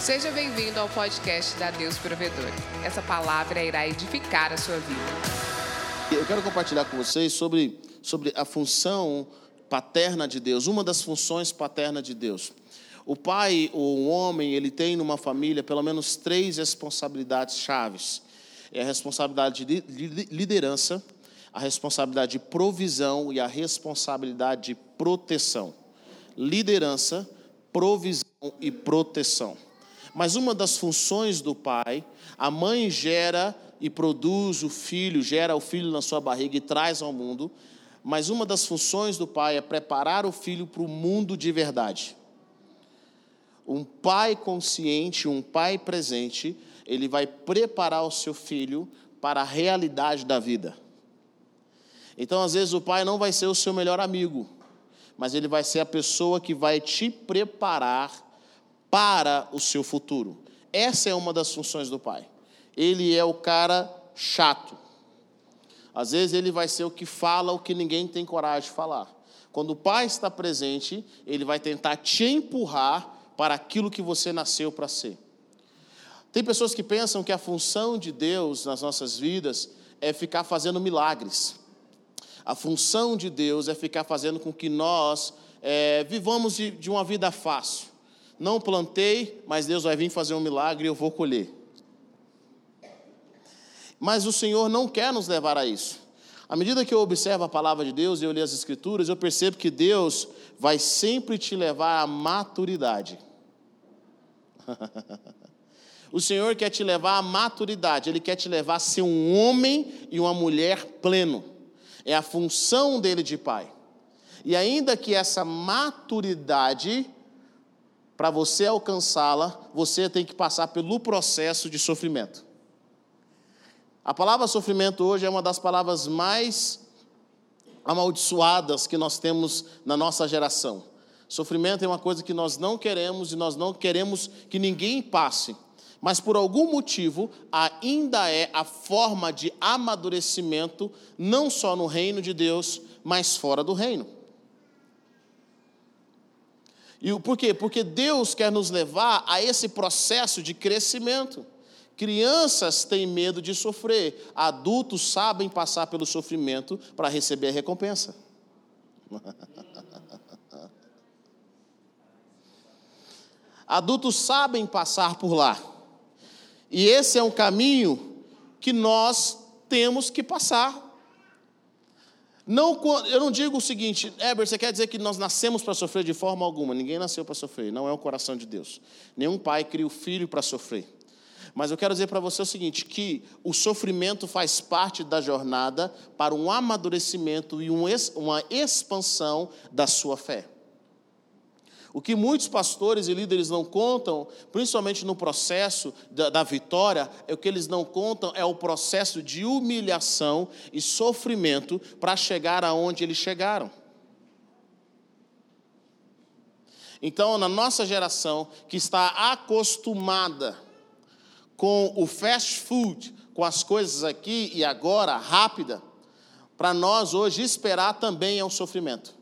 Seja bem-vindo ao podcast da Deus Provedor. Essa palavra irá edificar a sua vida. Eu quero compartilhar com vocês sobre, sobre a função paterna de Deus, uma das funções paternas de Deus. O pai, ou um homem, ele tem numa família pelo menos três responsabilidades chaves. É a responsabilidade de liderança, a responsabilidade de provisão e a responsabilidade de proteção. Liderança, provisão e proteção. Mas uma das funções do pai, a mãe gera e produz o filho, gera o filho na sua barriga e traz ao mundo. Mas uma das funções do pai é preparar o filho para o mundo de verdade. Um pai consciente, um pai presente, ele vai preparar o seu filho para a realidade da vida. Então, às vezes, o pai não vai ser o seu melhor amigo, mas ele vai ser a pessoa que vai te preparar para o seu futuro. Essa é uma das funções do pai. Ele é o cara chato. Às vezes ele vai ser o que fala o que ninguém tem coragem de falar. Quando o pai está presente, ele vai tentar te empurrar para aquilo que você nasceu para ser. Tem pessoas que pensam que a função de Deus nas nossas vidas é ficar fazendo milagres. A função de Deus é ficar fazendo com que nós é, vivamos de, de uma vida fácil não plantei, mas Deus vai vir fazer um milagre e eu vou colher. Mas o Senhor não quer nos levar a isso. À medida que eu observo a palavra de Deus e eu leio as Escrituras, eu percebo que Deus vai sempre te levar à maturidade. o Senhor quer te levar à maturidade, Ele quer te levar a ser um homem e uma mulher pleno. É a função dele de pai. E ainda que essa maturidade para você alcançá-la, você tem que passar pelo processo de sofrimento. A palavra sofrimento hoje é uma das palavras mais amaldiçoadas que nós temos na nossa geração. Sofrimento é uma coisa que nós não queremos e nós não queremos que ninguém passe. Mas por algum motivo, ainda é a forma de amadurecimento, não só no reino de Deus, mas fora do reino. E por quê? Porque Deus quer nos levar a esse processo de crescimento. Crianças têm medo de sofrer, adultos sabem passar pelo sofrimento para receber a recompensa. adultos sabem passar por lá. E esse é um caminho que nós temos que passar. Não, eu não digo o seguinte, Heber, você quer dizer que nós nascemos para sofrer de forma alguma? Ninguém nasceu para sofrer, não é o coração de Deus. Nenhum pai cria o filho para sofrer. Mas eu quero dizer para você o seguinte: que o sofrimento faz parte da jornada para um amadurecimento e uma expansão da sua fé. O que muitos pastores e líderes não contam, principalmente no processo da, da, vitória, é o que eles não contam é o processo de humilhação e sofrimento para chegar aonde eles chegaram. Então, na nossa geração, que está acostumada com o fast food, com as coisas aqui e agora, rápida, para nós hoje esperar também é um sofrimento.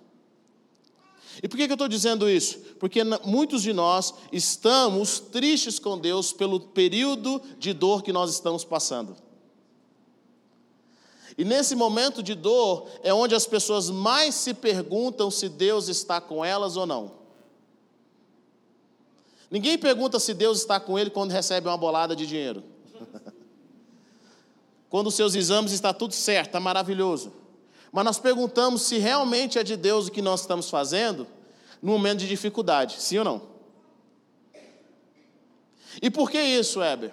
E por que eu estou dizendo isso? Porque muitos de nós estamos tristes com Deus pelo período de dor que nós estamos passando. E nesse momento de dor é onde as pessoas mais se perguntam se Deus está com elas ou não. Ninguém pergunta se Deus está com ele quando recebe uma bolada de dinheiro. quando os seus exames está tudo certo, está maravilhoso. Mas nós perguntamos se realmente é de Deus o que nós estamos fazendo no momento de dificuldade, sim ou não? E por que isso, Heber?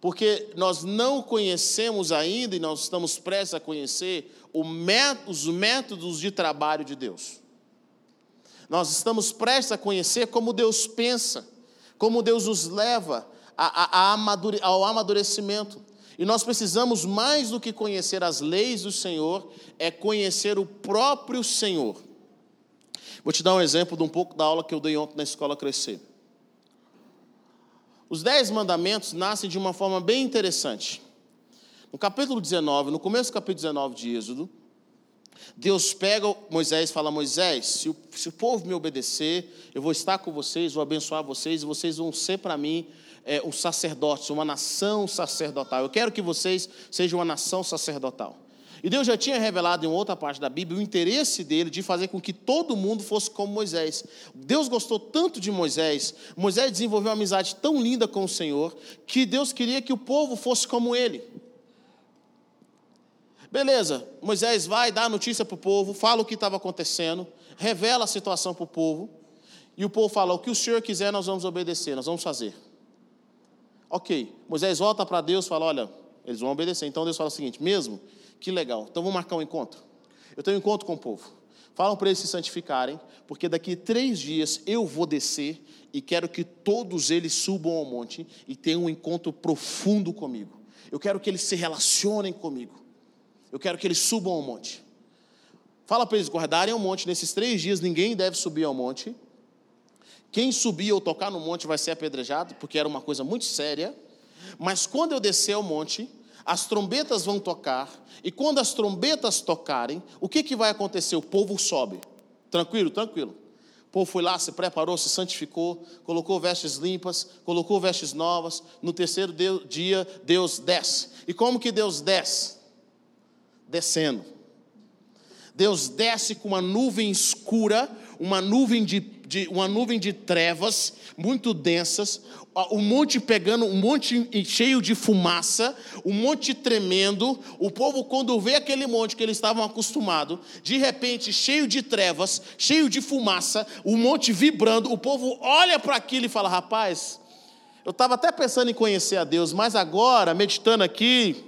Porque nós não conhecemos ainda e nós estamos prestes a conhecer os métodos de trabalho de Deus. Nós estamos prestes a conhecer como Deus pensa, como Deus nos leva ao amadurecimento. E nós precisamos, mais do que conhecer as leis do Senhor, é conhecer o próprio Senhor. Vou te dar um exemplo de um pouco da aula que eu dei ontem na escola Crescer. Os dez mandamentos nascem de uma forma bem interessante. No capítulo 19, no começo do capítulo 19 de Êxodo, Deus pega Moisés e fala: Moisés, se o, se o povo me obedecer, eu vou estar com vocês, vou abençoar vocês, e vocês vão ser para mim é, os sacerdotes, uma nação sacerdotal. Eu quero que vocês sejam uma nação sacerdotal. E Deus já tinha revelado em outra parte da Bíblia o interesse dele de fazer com que todo mundo fosse como Moisés. Deus gostou tanto de Moisés, Moisés desenvolveu uma amizade tão linda com o Senhor, que Deus queria que o povo fosse como ele. Beleza, Moisés vai dar a notícia para o povo, fala o que estava acontecendo, revela a situação para o povo, e o povo fala: o que o Senhor quiser, nós vamos obedecer, nós vamos fazer. Ok, Moisés volta para Deus e fala: olha, eles vão obedecer. Então Deus fala o seguinte: mesmo, que legal, então vamos marcar um encontro. Eu tenho um encontro com o povo. Falam para eles se santificarem, porque daqui três dias eu vou descer e quero que todos eles subam ao monte e tenham um encontro profundo comigo. Eu quero que eles se relacionem comigo. Eu quero que eles subam ao monte. Fala para eles guardarem o monte. Nesses três dias ninguém deve subir ao monte. Quem subir ou tocar no monte vai ser apedrejado, porque era uma coisa muito séria. Mas quando eu descer ao monte, as trombetas vão tocar, e quando as trombetas tocarem, o que, que vai acontecer? O povo sobe. Tranquilo, tranquilo. O povo foi lá, se preparou, se santificou, colocou vestes limpas, colocou vestes novas. No terceiro dia, Deus desce. E como que Deus desce? descendo. Deus desce com uma nuvem escura, uma nuvem de, de, uma nuvem de trevas muito densas, um monte pegando, um monte cheio de fumaça, um monte tremendo. O povo, quando vê aquele monte que eles estavam acostumados, de repente, cheio de trevas, cheio de fumaça, o monte vibrando, o povo olha para aquilo e fala: rapaz, eu estava até pensando em conhecer a Deus, mas agora, meditando aqui,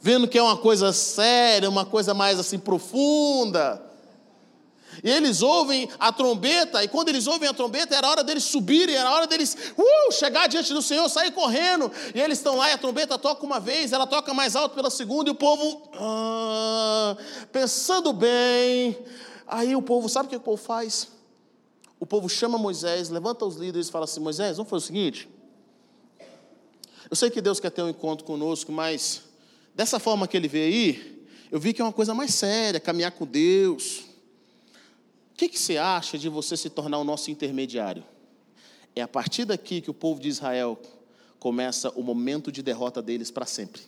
vendo que é uma coisa séria, uma coisa mais assim profunda. E eles ouvem a trombeta, e quando eles ouvem a trombeta, era hora deles subirem, era hora deles uh, chegar diante do Senhor, sair correndo. E eles estão lá, e a trombeta toca uma vez, ela toca mais alto pela segunda, e o povo, ah, pensando bem. Aí o povo, sabe o que o povo faz? O povo chama Moisés, levanta os líderes e fala assim: Moisés, vamos fazer o seguinte. Eu sei que Deus quer ter um encontro conosco, mas dessa forma que ele vê aí, eu vi que é uma coisa mais séria, caminhar com Deus. O que, que você acha de você se tornar o nosso intermediário? É a partir daqui que o povo de Israel começa o momento de derrota deles para sempre.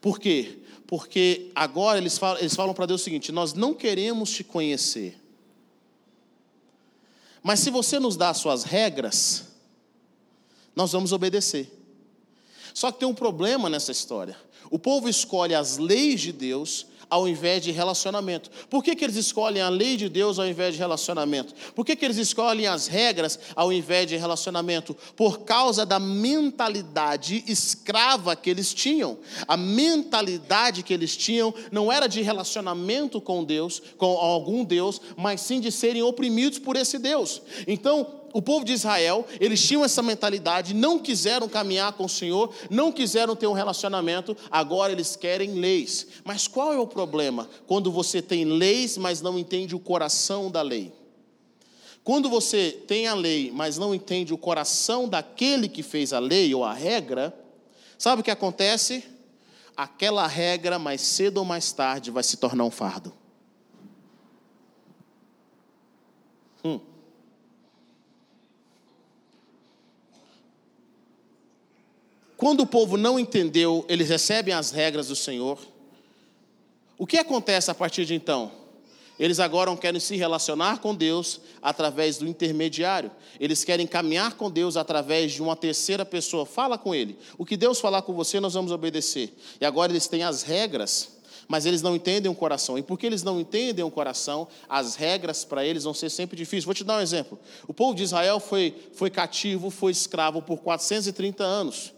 Por quê? Porque agora eles falam, eles falam para Deus o seguinte: nós não queremos te conhecer. Mas se você nos dá as suas regras, nós vamos obedecer. Só que tem um problema nessa história. O povo escolhe as leis de Deus ao invés de relacionamento. Por que, que eles escolhem a lei de Deus ao invés de relacionamento? Por que, que eles escolhem as regras ao invés de relacionamento? Por causa da mentalidade escrava que eles tinham. A mentalidade que eles tinham não era de relacionamento com Deus, com algum Deus, mas sim de serem oprimidos por esse Deus. Então, o povo de Israel, eles tinham essa mentalidade, não quiseram caminhar com o Senhor, não quiseram ter um relacionamento, agora eles querem leis. Mas qual é o problema? Quando você tem leis, mas não entende o coração da lei. Quando você tem a lei, mas não entende o coração daquele que fez a lei ou a regra, sabe o que acontece? Aquela regra, mais cedo ou mais tarde, vai se tornar um fardo. Hum. Quando o povo não entendeu, eles recebem as regras do Senhor. O que acontece a partir de então? Eles agora querem se relacionar com Deus através do intermediário. Eles querem caminhar com Deus através de uma terceira pessoa. Fala com Ele. O que Deus falar com você, nós vamos obedecer. E agora eles têm as regras, mas eles não entendem o coração. E porque eles não entendem o coração, as regras para eles vão ser sempre difíceis. Vou te dar um exemplo. O povo de Israel foi, foi cativo, foi escravo por 430 anos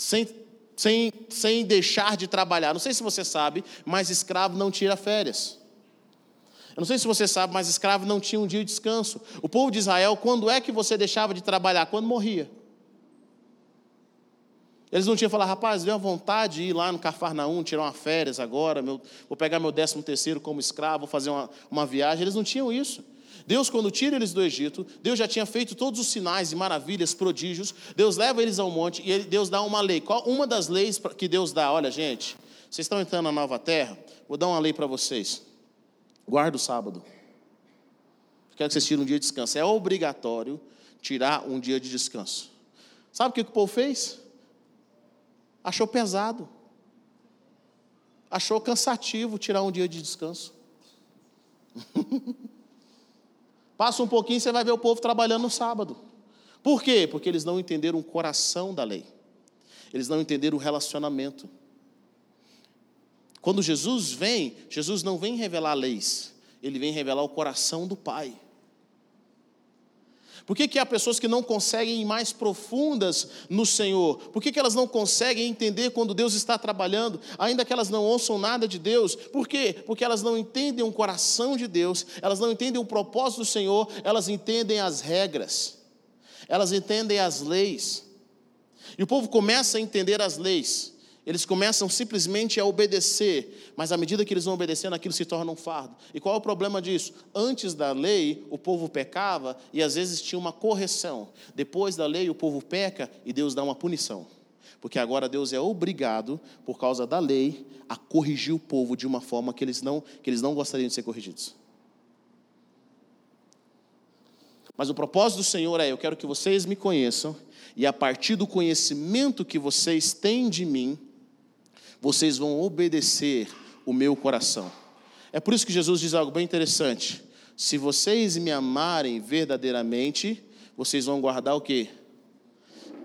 sem, sem, sem deixar de trabalhar. Não sei se você sabe, mas escravo não tira férias. Eu não sei se você sabe, mas escravo não tinha um dia de descanso. O povo de Israel, quando é que você deixava de trabalhar? Quando morria. Eles não tinham falado, rapaz, deu uma vontade de ir lá no Cafarnaum, tirar uma férias agora, meu, vou pegar meu décimo terceiro como escravo, vou fazer uma, uma viagem. Eles não tinham isso. Deus, quando tira eles do Egito, Deus já tinha feito todos os sinais e maravilhas, prodígios. Deus leva eles ao monte e Deus dá uma lei. Qual uma das leis que Deus dá? Olha, gente, Vocês estão entrando na nova terra? Vou dar uma lei para vocês. Guarda o sábado. Quero que vocês tirem um dia de descanso. É obrigatório tirar um dia de descanso. Sabe o que o povo fez? Achou pesado. Achou cansativo tirar um dia de descanso. Passa um pouquinho, você vai ver o povo trabalhando no sábado. Por quê? Porque eles não entenderam o coração da lei. Eles não entenderam o relacionamento. Quando Jesus vem, Jesus não vem revelar leis, ele vem revelar o coração do Pai. Por que, que há pessoas que não conseguem ir mais profundas no Senhor? Por que, que elas não conseguem entender quando Deus está trabalhando, ainda que elas não ouçam nada de Deus? Por quê? Porque elas não entendem o coração de Deus, elas não entendem o propósito do Senhor, elas entendem as regras, elas entendem as leis. E o povo começa a entender as leis. Eles começam simplesmente a obedecer, mas à medida que eles vão obedecendo, aquilo se torna um fardo. E qual é o problema disso? Antes da lei, o povo pecava e às vezes tinha uma correção. Depois da lei, o povo peca e Deus dá uma punição. Porque agora Deus é obrigado, por causa da lei, a corrigir o povo de uma forma que eles não, que eles não gostariam de ser corrigidos. Mas o propósito do Senhor é: eu quero que vocês me conheçam, e a partir do conhecimento que vocês têm de mim, vocês vão obedecer o meu coração. É por isso que Jesus diz algo bem interessante. Se vocês me amarem verdadeiramente, vocês vão guardar o quê?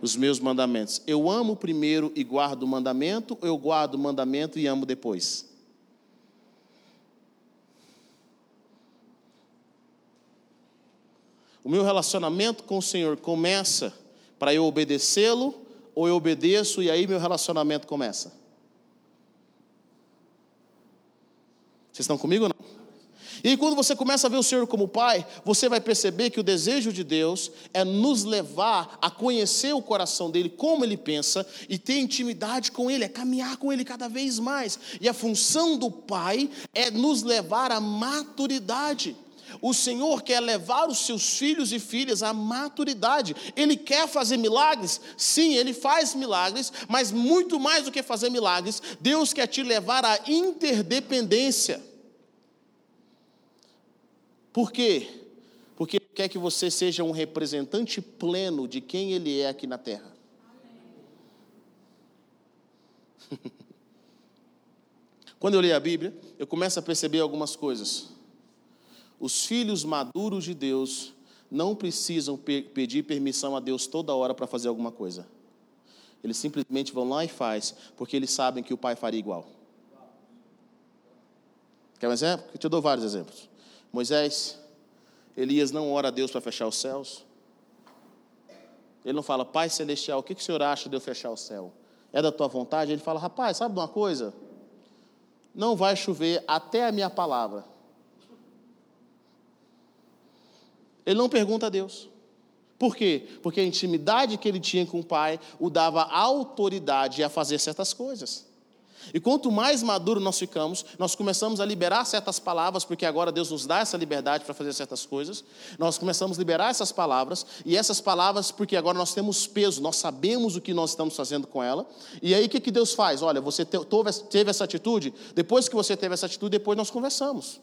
Os meus mandamentos. Eu amo primeiro e guardo o mandamento, eu guardo o mandamento e amo depois? O meu relacionamento com o Senhor começa para eu obedecê-lo, ou eu obedeço e aí meu relacionamento começa? Vocês estão comigo ou não? E quando você começa a ver o Senhor como Pai, você vai perceber que o desejo de Deus é nos levar a conhecer o coração dele, como ele pensa, e ter intimidade com ele, é caminhar com ele cada vez mais. E a função do Pai é nos levar à maturidade. O Senhor quer levar os seus filhos e filhas à maturidade. Ele quer fazer milagres? Sim, ele faz milagres, mas muito mais do que fazer milagres, Deus quer te levar à interdependência. Por quê? Porque Ele quer que você seja um representante pleno de quem Ele é aqui na terra. Quando eu leio a Bíblia, eu começo a perceber algumas coisas. Os filhos maduros de Deus não precisam pe pedir permissão a Deus toda hora para fazer alguma coisa. Eles simplesmente vão lá e faz, porque eles sabem que o pai faria igual. Quer um exemplo? Eu te dou vários exemplos. Moisés, Elias não ora a Deus para fechar os céus. Ele não fala, Pai Celestial, o que, que o Senhor acha de eu fechar o céu? É da tua vontade? Ele fala, rapaz, sabe de uma coisa? Não vai chover até a minha palavra. Ele não pergunta a Deus. Por quê? Porque a intimidade que ele tinha com o Pai o dava autoridade a fazer certas coisas. E quanto mais maduro nós ficamos, nós começamos a liberar certas palavras, porque agora Deus nos dá essa liberdade para fazer certas coisas. Nós começamos a liberar essas palavras, e essas palavras, porque agora nós temos peso, nós sabemos o que nós estamos fazendo com ela. E aí o que, que Deus faz? Olha, você teve essa atitude, depois que você teve essa atitude, depois nós conversamos.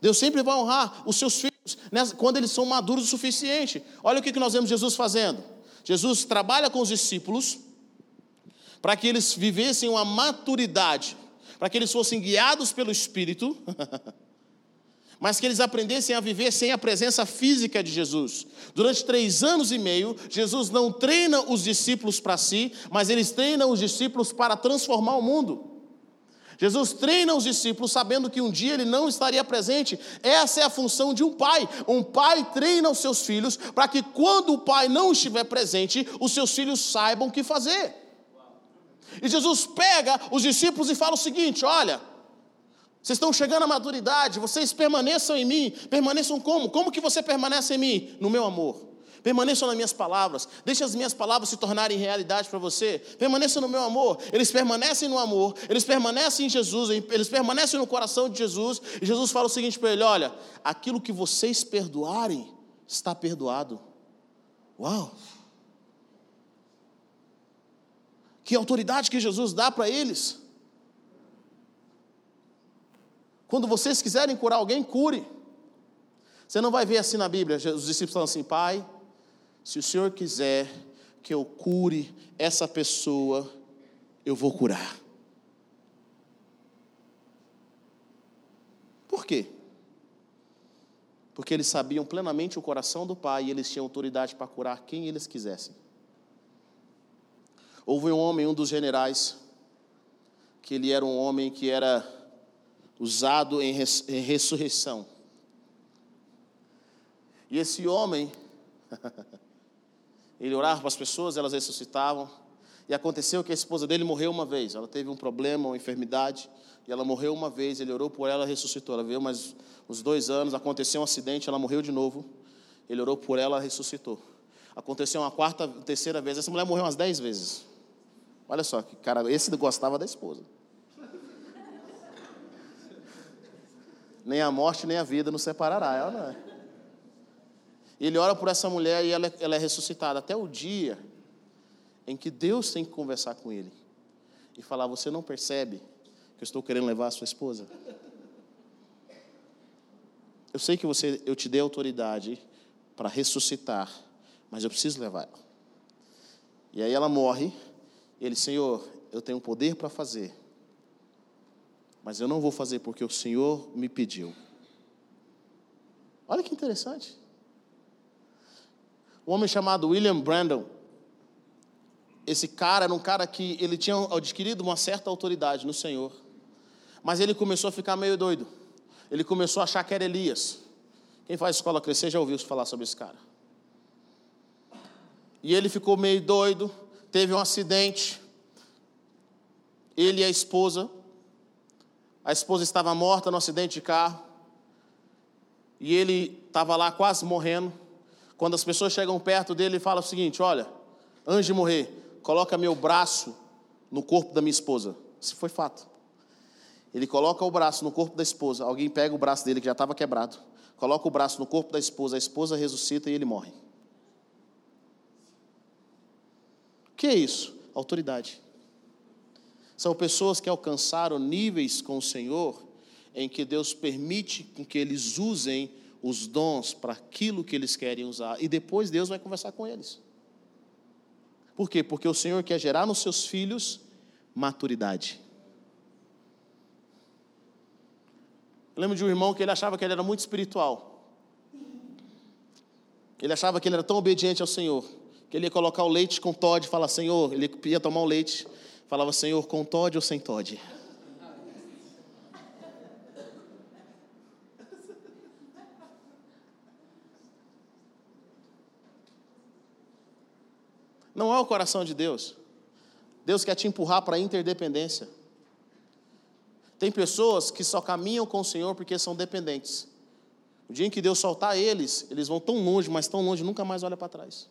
Deus sempre vai honrar os seus filhos quando eles são maduros o suficiente. Olha o que nós vemos Jesus fazendo. Jesus trabalha com os discípulos para que eles vivessem uma maturidade, para que eles fossem guiados pelo Espírito, mas que eles aprendessem a viver sem a presença física de Jesus. Durante três anos e meio, Jesus não treina os discípulos para si, mas eles treinam os discípulos para transformar o mundo. Jesus treina os discípulos sabendo que um dia ele não estaria presente. Essa é a função de um pai. Um pai treina os seus filhos para que quando o pai não estiver presente, os seus filhos saibam o que fazer. E Jesus pega os discípulos e fala o seguinte: olha, vocês estão chegando à maturidade, vocês permaneçam em mim. Permaneçam como? Como que você permanece em mim? No meu amor. Permaneçam nas minhas palavras. Deixe as minhas palavras se tornarem realidade para você. Permaneça no meu amor. Eles permanecem no amor. Eles permanecem em Jesus. Eles permanecem no coração de Jesus. E Jesus fala o seguinte para ele: Olha, aquilo que vocês perdoarem está perdoado. Uau! Que autoridade que Jesus dá para eles. Quando vocês quiserem curar alguém, cure. Você não vai ver assim na Bíblia, os discípulos falam assim: Pai, se o Senhor quiser que eu cure essa pessoa, eu vou curar. Por quê? Porque eles sabiam plenamente o coração do Pai e eles tinham autoridade para curar quem eles quisessem. Houve um homem, um dos generais, que ele era um homem que era usado em, res, em ressurreição. E esse homem, ele orava para as pessoas, elas ressuscitavam. E aconteceu que a esposa dele morreu uma vez. Ela teve um problema, uma enfermidade, e ela morreu uma vez. Ele orou por ela, ressuscitou. Ela veio mais uns dois anos, aconteceu um acidente, ela morreu de novo. Ele orou por ela, ressuscitou. Aconteceu uma quarta, terceira vez. Essa mulher morreu umas dez vezes. Olha só, que cara, esse gostava da esposa. nem a morte nem a vida nos separará. Ela não é. Ele ora por essa mulher e ela, é, ela é ressuscitada até o dia em que Deus tem que conversar com ele e falar: Você não percebe que eu estou querendo levar a sua esposa? Eu sei que você, eu te dei autoridade para ressuscitar, mas eu preciso levar ela. E aí ela morre. Ele, Senhor, eu tenho poder para fazer, mas eu não vou fazer porque o Senhor me pediu. Olha que interessante. Um homem chamado William Brandon, esse cara era um cara que ele tinha adquirido uma certa autoridade no Senhor, mas ele começou a ficar meio doido. Ele começou a achar que era Elias. Quem faz escola crescer já ouviu falar sobre esse cara. E ele ficou meio doido, teve um acidente. Ele e a esposa a esposa estava morta no acidente de carro. E ele estava lá quase morrendo. Quando as pessoas chegam perto dele, ele fala o seguinte: Olha, antes de morrer, coloca meu braço no corpo da minha esposa. Isso foi fato. Ele coloca o braço no corpo da esposa. Alguém pega o braço dele, que já estava quebrado, coloca o braço no corpo da esposa. A esposa ressuscita e ele morre. O que é isso? Autoridade. São pessoas que alcançaram níveis com o Senhor em que Deus permite que eles usem os dons para aquilo que eles querem usar e depois Deus vai conversar com eles. Por quê? Porque o Senhor quer gerar nos seus filhos maturidade. Eu lembro de um irmão que ele achava que ele era muito espiritual. Ele achava que ele era tão obediente ao Senhor, que ele ia colocar o leite com Todd e falar, Senhor, ele ia tomar o leite Falava, Senhor, com Todd ou sem Todd? Não é o coração de Deus. Deus quer te empurrar para a interdependência. Tem pessoas que só caminham com o Senhor porque são dependentes. O dia em que Deus soltar eles, eles vão tão longe, mas tão longe, nunca mais olha para trás.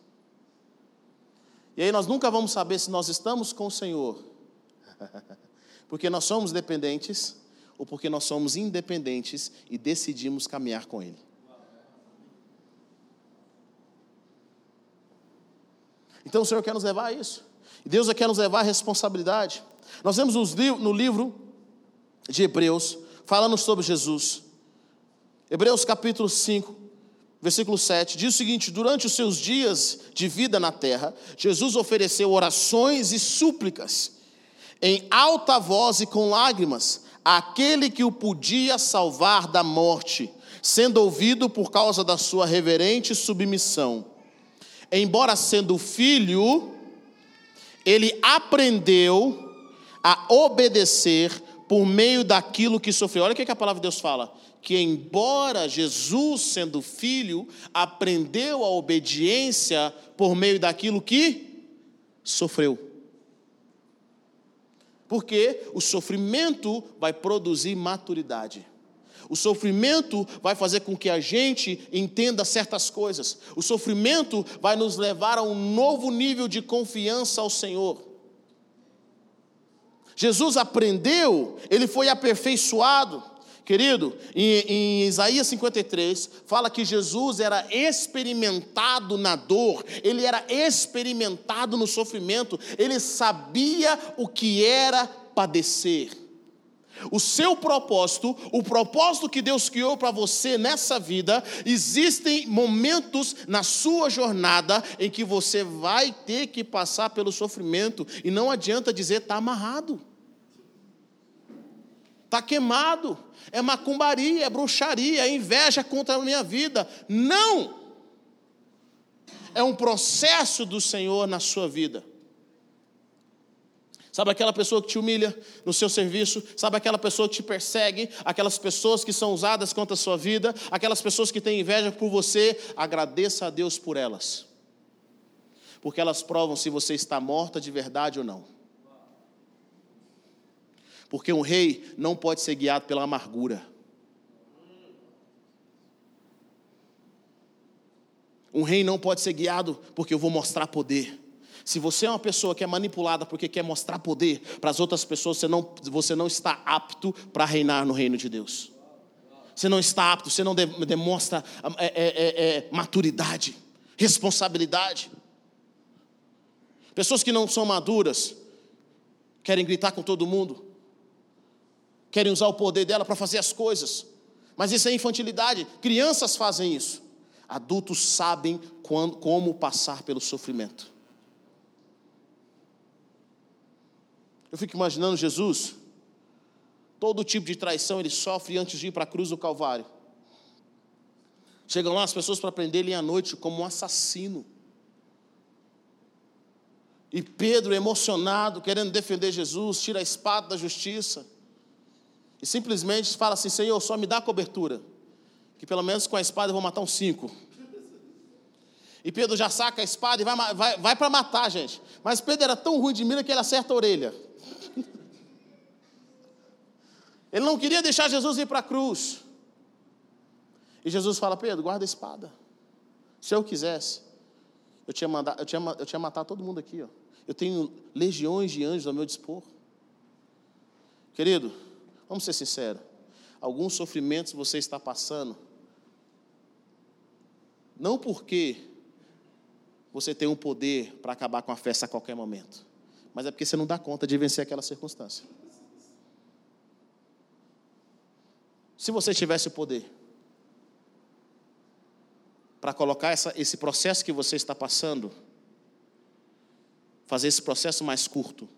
E aí nós nunca vamos saber se nós estamos com o Senhor porque nós somos dependentes ou porque nós somos independentes e decidimos caminhar com Ele. Então o Senhor quer nos levar a isso. Deus quer nos levar à responsabilidade. Nós vemos no livro de Hebreus, falando sobre Jesus. Hebreus capítulo 5, versículo 7, diz o seguinte: Durante os seus dias de vida na terra, Jesus ofereceu orações e súplicas em alta voz e com lágrimas, aquele que o podia salvar da morte, sendo ouvido por causa da sua reverente submissão. Embora sendo filho, ele aprendeu a obedecer por meio daquilo que sofreu. Olha o que a palavra de Deus fala: que embora Jesus, sendo filho, aprendeu a obediência por meio daquilo que sofreu porque o sofrimento vai produzir maturidade. O sofrimento vai fazer com que a gente entenda certas coisas. O sofrimento vai nos levar a um novo nível de confiança ao Senhor. Jesus aprendeu, ele foi aperfeiçoado. Querido, em, em, Isaías 53, fala que Jesus era experimentado na dor, ele era experimentado no sofrimento, ele sabia o que era padecer. O seu propósito, o propósito que Deus criou para você nessa vida, existem momentos na sua jornada em que você vai ter que passar pelo sofrimento, e não adianta dizer está amarrado, está queimado, é macumbaria, é bruxaria, é inveja contra a minha vida. Não! É um processo do Senhor na sua vida. Sabe aquela pessoa que te humilha no seu serviço? Sabe aquela pessoa que te persegue? Aquelas pessoas que são usadas contra a sua vida? Aquelas pessoas que têm inveja por você? Agradeça a Deus por elas. Porque elas provam se você está morta de verdade ou não. Porque um rei não pode ser guiado pela amargura. Um rei não pode ser guiado porque eu vou mostrar poder. Se você é uma pessoa que é manipulada porque quer mostrar poder para as outras pessoas, você não, você não está apto para reinar no reino de Deus. Você não está apto, você não de, demonstra é, é, é, é, maturidade, responsabilidade. Pessoas que não são maduras, querem gritar com todo mundo, querem usar o poder dela para fazer as coisas, mas isso é infantilidade. Crianças fazem isso, adultos sabem quando, como passar pelo sofrimento. Eu fico imaginando Jesus, todo tipo de traição ele sofre antes de ir para a cruz do Calvário. Chegam lá as pessoas para prender ele à noite como um assassino. E Pedro, emocionado, querendo defender Jesus, tira a espada da justiça. E simplesmente fala assim: Senhor, só me dá cobertura. Que pelo menos com a espada eu vou matar uns cinco. E Pedro já saca a espada e vai, vai, vai para matar, gente. Mas Pedro era tão ruim de mira que ele acerta a orelha. Ele não queria deixar Jesus ir para a cruz. E Jesus fala: Pedro, guarda a espada. Se eu quisesse, eu tinha, mandado, eu tinha, eu tinha matado todo mundo aqui. Ó. Eu tenho legiões de anjos ao meu dispor. Querido, vamos ser sinceros. Alguns sofrimentos você está passando, não porque você tem um poder para acabar com a festa a qualquer momento, mas é porque você não dá conta de vencer aquela circunstância. Se você tivesse o poder para colocar essa, esse processo que você está passando, fazer esse processo mais curto.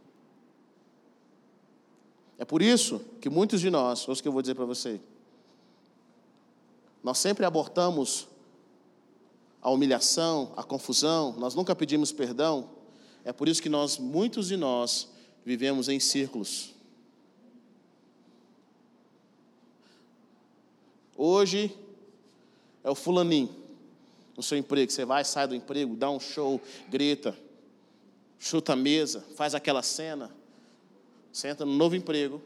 É por isso que muitos de nós, o que eu vou dizer para você, nós sempre abortamos a humilhação, a confusão, nós nunca pedimos perdão. É por isso que nós, muitos de nós, vivemos em círculos. Hoje é o fulaninho no seu emprego. Você vai, sai do emprego, dá um show, grita, chuta a mesa, faz aquela cena. Senta no novo emprego,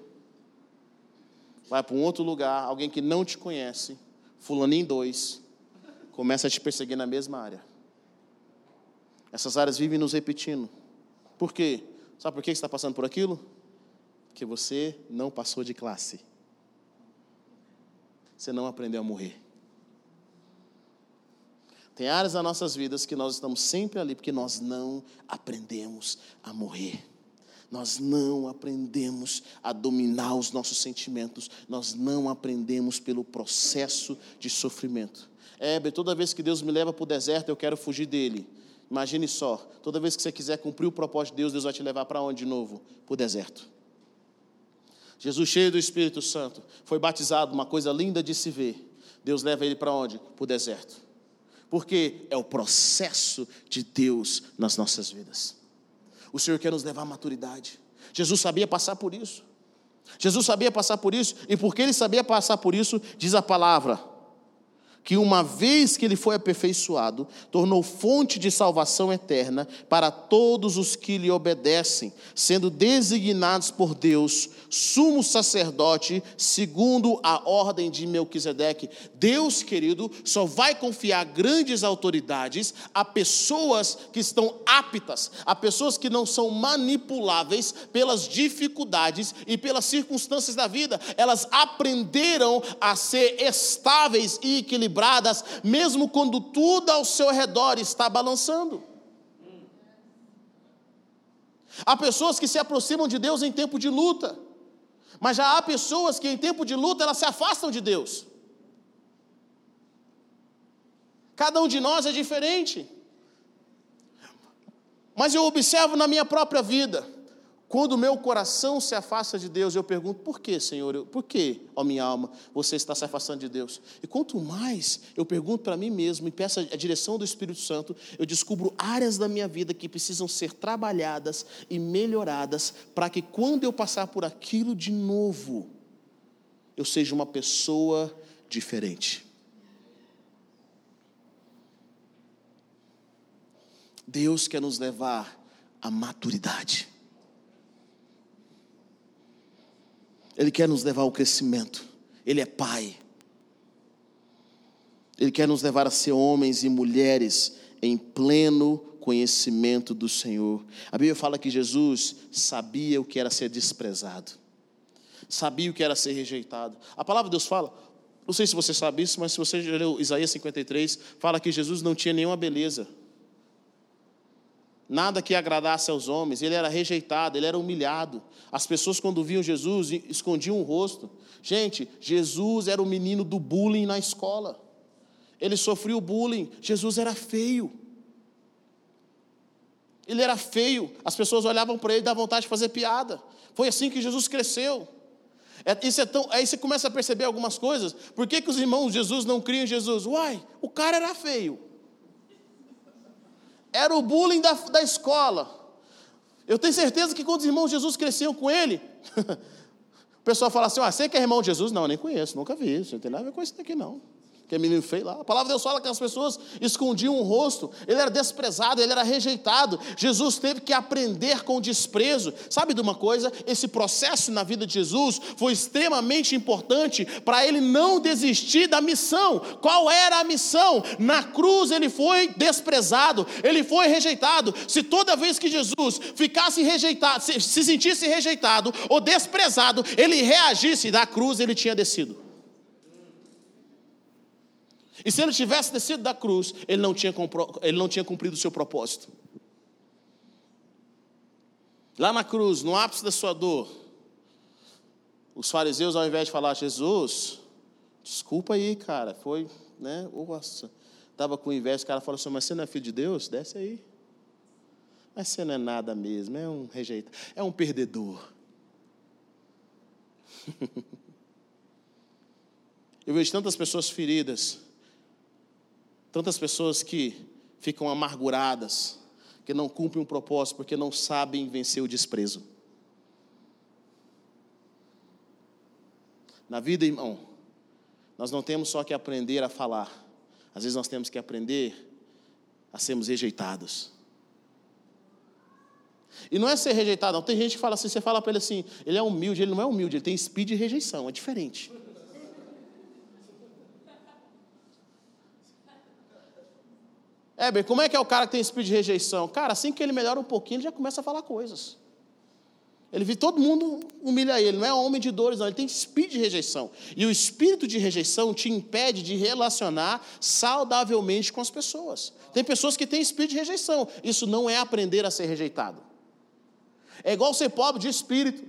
vai para um outro lugar, alguém que não te conhece, fulaninho dois, começa a te perseguir na mesma área. Essas áreas vivem nos repetindo. Por quê? Sabe por que você está passando por aquilo? Porque você não passou de classe você não aprendeu a morrer. Tem áreas das nossas vidas que nós estamos sempre ali porque nós não aprendemos a morrer. Nós não aprendemos a dominar os nossos sentimentos, nós não aprendemos pelo processo de sofrimento. É, toda vez que Deus me leva para o deserto, eu quero fugir dele. Imagine só, toda vez que você quiser cumprir o propósito de Deus, Deus vai te levar para onde de novo? Para o deserto. Jesus, cheio do Espírito Santo, foi batizado, uma coisa linda de se ver. Deus leva ele para onde? Para o deserto. Porque é o processo de Deus nas nossas vidas. O Senhor quer nos levar à maturidade. Jesus sabia passar por isso. Jesus sabia passar por isso, e porque ele sabia passar por isso, diz a palavra: que uma vez que ele foi aperfeiçoado, tornou fonte de salvação eterna para todos os que lhe obedecem, sendo designados por Deus sumo sacerdote segundo a ordem de Melquisedeque. Deus, querido, só vai confiar grandes autoridades a pessoas que estão aptas, a pessoas que não são manipuláveis pelas dificuldades e pelas circunstâncias da vida. Elas aprenderam a ser estáveis e equilibradas equilibradas, mesmo quando tudo ao seu redor está balançando. Há pessoas que se aproximam de Deus em tempo de luta, Mas já há pessoas que em tempo de luta elas se afastam de Deus. Cada um de nós é diferente. Mas eu observo na minha própria vida, quando o meu coração se afasta de Deus, eu pergunto: por que, Senhor? Por que, ó minha alma, você está se afastando de Deus? E quanto mais eu pergunto para mim mesmo e peço a direção do Espírito Santo, eu descubro áreas da minha vida que precisam ser trabalhadas e melhoradas para que quando eu passar por aquilo de novo, eu seja uma pessoa diferente. Deus quer nos levar à maturidade. Ele quer nos levar ao crescimento. Ele é Pai. Ele quer nos levar a ser homens e mulheres em pleno conhecimento do Senhor. A Bíblia fala que Jesus sabia o que era ser desprezado, sabia o que era ser rejeitado. A palavra de Deus fala, não sei se você sabe isso, mas se você já leu Isaías 53, fala que Jesus não tinha nenhuma beleza nada que agradasse aos homens, ele era rejeitado, ele era humilhado. As pessoas, quando viam Jesus, escondiam o rosto. Gente, Jesus era o menino do bullying na escola. Ele sofreu bullying. Jesus era feio. Ele era feio. As pessoas olhavam para ele e davam vontade de fazer piada. Foi assim que Jesus cresceu. É, é tão, aí você começa a perceber algumas coisas. Por que, que os irmãos de Jesus não criam em Jesus? Uai, o cara era feio. Era o bullying da, da escola. Eu tenho certeza que quando os irmãos de Jesus cresciam com ele, o pessoal fala assim: ah, você que é irmão de Jesus? Não, nem conheço, nunca vi isso, não tem nada a ver com isso daqui não que é menino feio lá. A palavra de Deus fala que as pessoas escondiam o rosto, ele era desprezado, ele era rejeitado. Jesus teve que aprender com desprezo. Sabe de uma coisa? Esse processo na vida de Jesus foi extremamente importante para ele não desistir da missão. Qual era a missão? Na cruz ele foi desprezado, ele foi rejeitado. Se toda vez que Jesus ficasse rejeitado, se sentisse rejeitado ou desprezado, ele reagisse da cruz, ele tinha descido. E se ele tivesse descido da cruz, ele não tinha, ele não tinha cumprido o seu propósito. Lá na cruz, no ápice da sua dor, os fariseus, ao invés de falar, Jesus, desculpa aí, cara, foi, né? Nossa, estava com inveja, o cara falou assim, mas você não é filho de Deus? Desce aí. Mas você não é nada mesmo, é um rejeito, é um perdedor. Eu vejo tantas pessoas feridas, Tantas pessoas que ficam amarguradas, que não cumprem um propósito porque não sabem vencer o desprezo. Na vida, irmão, nós não temos só que aprender a falar, às vezes nós temos que aprender a sermos rejeitados. E não é ser rejeitado, não. Tem gente que fala assim, você fala para ele assim, ele é humilde, ele não é humilde, ele tem speed de rejeição, é diferente. Bem, como é que é o cara que tem espírito de rejeição? Cara, assim que ele melhora um pouquinho, ele já começa a falar coisas. Ele vê todo mundo humilha ele, não é homem de dores, não, ele tem espírito de rejeição. E o espírito de rejeição te impede de relacionar saudavelmente com as pessoas. Tem pessoas que têm espírito de rejeição. Isso não é aprender a ser rejeitado. É igual ser pobre de espírito.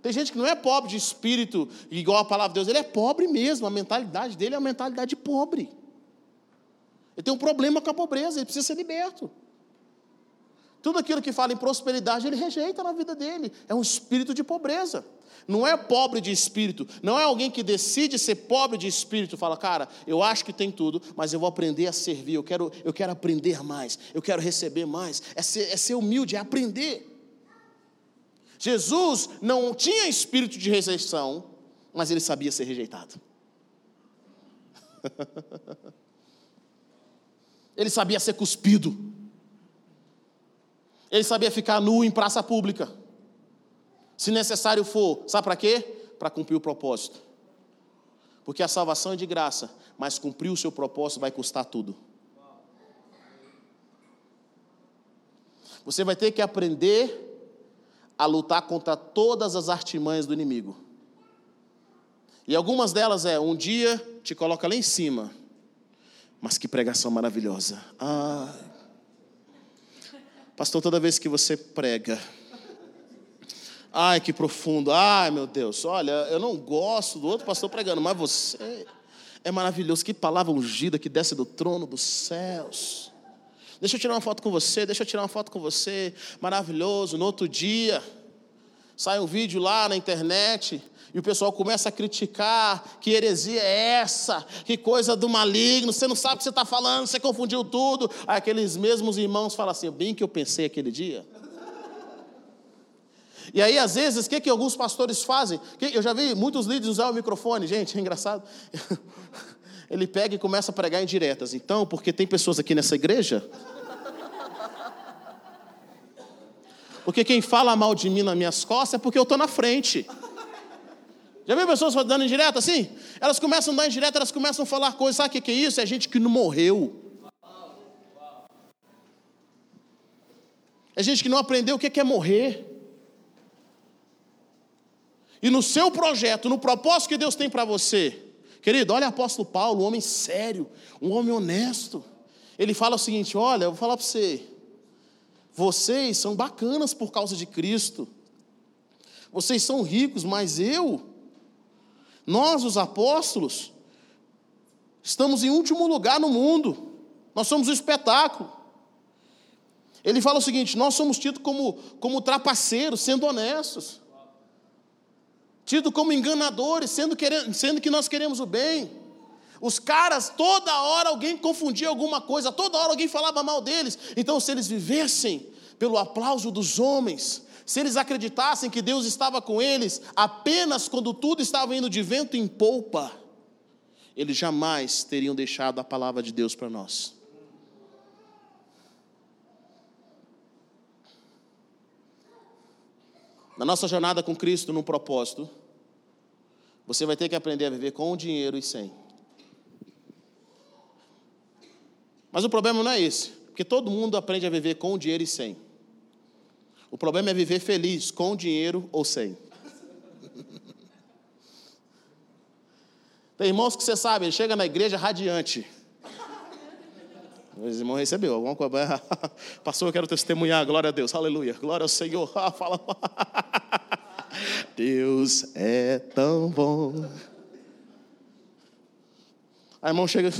Tem gente que não é pobre de espírito, igual a palavra de Deus, ele é pobre mesmo, a mentalidade dele é uma mentalidade pobre. Ele tem um problema com a pobreza, ele precisa ser liberto. Tudo aquilo que fala em prosperidade, ele rejeita na vida dele. É um espírito de pobreza. Não é pobre de espírito, não é alguém que decide ser pobre de espírito, fala, cara, eu acho que tem tudo, mas eu vou aprender a servir, eu quero, eu quero aprender mais, eu quero receber mais. É ser, é ser humilde, é aprender. Jesus não tinha espírito de rejeição, mas ele sabia ser rejeitado. Ele sabia ser cuspido. Ele sabia ficar nu em praça pública. Se necessário for, sabe para quê? Para cumprir o propósito. Porque a salvação é de graça, mas cumprir o seu propósito vai custar tudo. Você vai ter que aprender a lutar contra todas as artimanhas do inimigo. E algumas delas é: um dia te coloca lá em cima, mas que pregação maravilhosa. Ah, pastor, toda vez que você prega, Ai, que profundo. Ai, meu Deus. Olha, eu não gosto do outro pastor pregando, mas você é maravilhoso. Que palavra ungida que desce do trono dos céus. Deixa eu tirar uma foto com você, deixa eu tirar uma foto com você. Maravilhoso. No outro dia, sai um vídeo lá na internet e o pessoal começa a criticar que heresia é essa, que coisa do maligno, você não sabe o que você está falando, você confundiu tudo. Aí aqueles mesmos irmãos falam assim, bem que eu pensei aquele dia. E aí, às vezes, o que, que alguns pastores fazem? Eu já vi muitos líderes usar o microfone, gente, é engraçado. Ele pega e começa a pregar em diretas. Então, porque tem pessoas aqui nessa igreja. Porque quem fala mal de mim nas minhas costas é porque eu estou na frente. Já viu pessoas dando indireta assim? Elas começam a dar indireta, elas começam a falar coisas, sabe o que é isso? É gente que não morreu. É gente que não aprendeu o que é morrer. E no seu projeto, no propósito que Deus tem para você, querido, olha o apóstolo Paulo, um homem sério, um homem honesto. Ele fala o seguinte: olha, eu vou falar para você, vocês são bacanas por causa de Cristo, vocês são ricos, mas eu, nós, os apóstolos, estamos em último lugar no mundo, nós somos um espetáculo. Ele fala o seguinte: nós somos tidos como, como trapaceiros, sendo honestos tido como enganadores, sendo, querendo, sendo que nós queremos o bem. Os caras, toda hora alguém confundia alguma coisa, toda hora alguém falava mal deles. Então, se eles vivessem pelo aplauso dos homens, se eles acreditassem que Deus estava com eles apenas quando tudo estava indo de vento em polpa, eles jamais teriam deixado a palavra de Deus para nós. Na nossa jornada com Cristo, no propósito, você vai ter que aprender a viver com o dinheiro e sem. Mas o problema não é esse, porque todo mundo aprende a viver com o dinheiro e sem. O problema é viver feliz com dinheiro ou sem. Tem irmãos que você sabe, ele chega na igreja radiante. Os irmãos recebeu alguma coisa. Pastor, eu quero testemunhar, glória a Deus, aleluia, glória ao Senhor. Fala. Deus é tão bom. Aí irmão chega.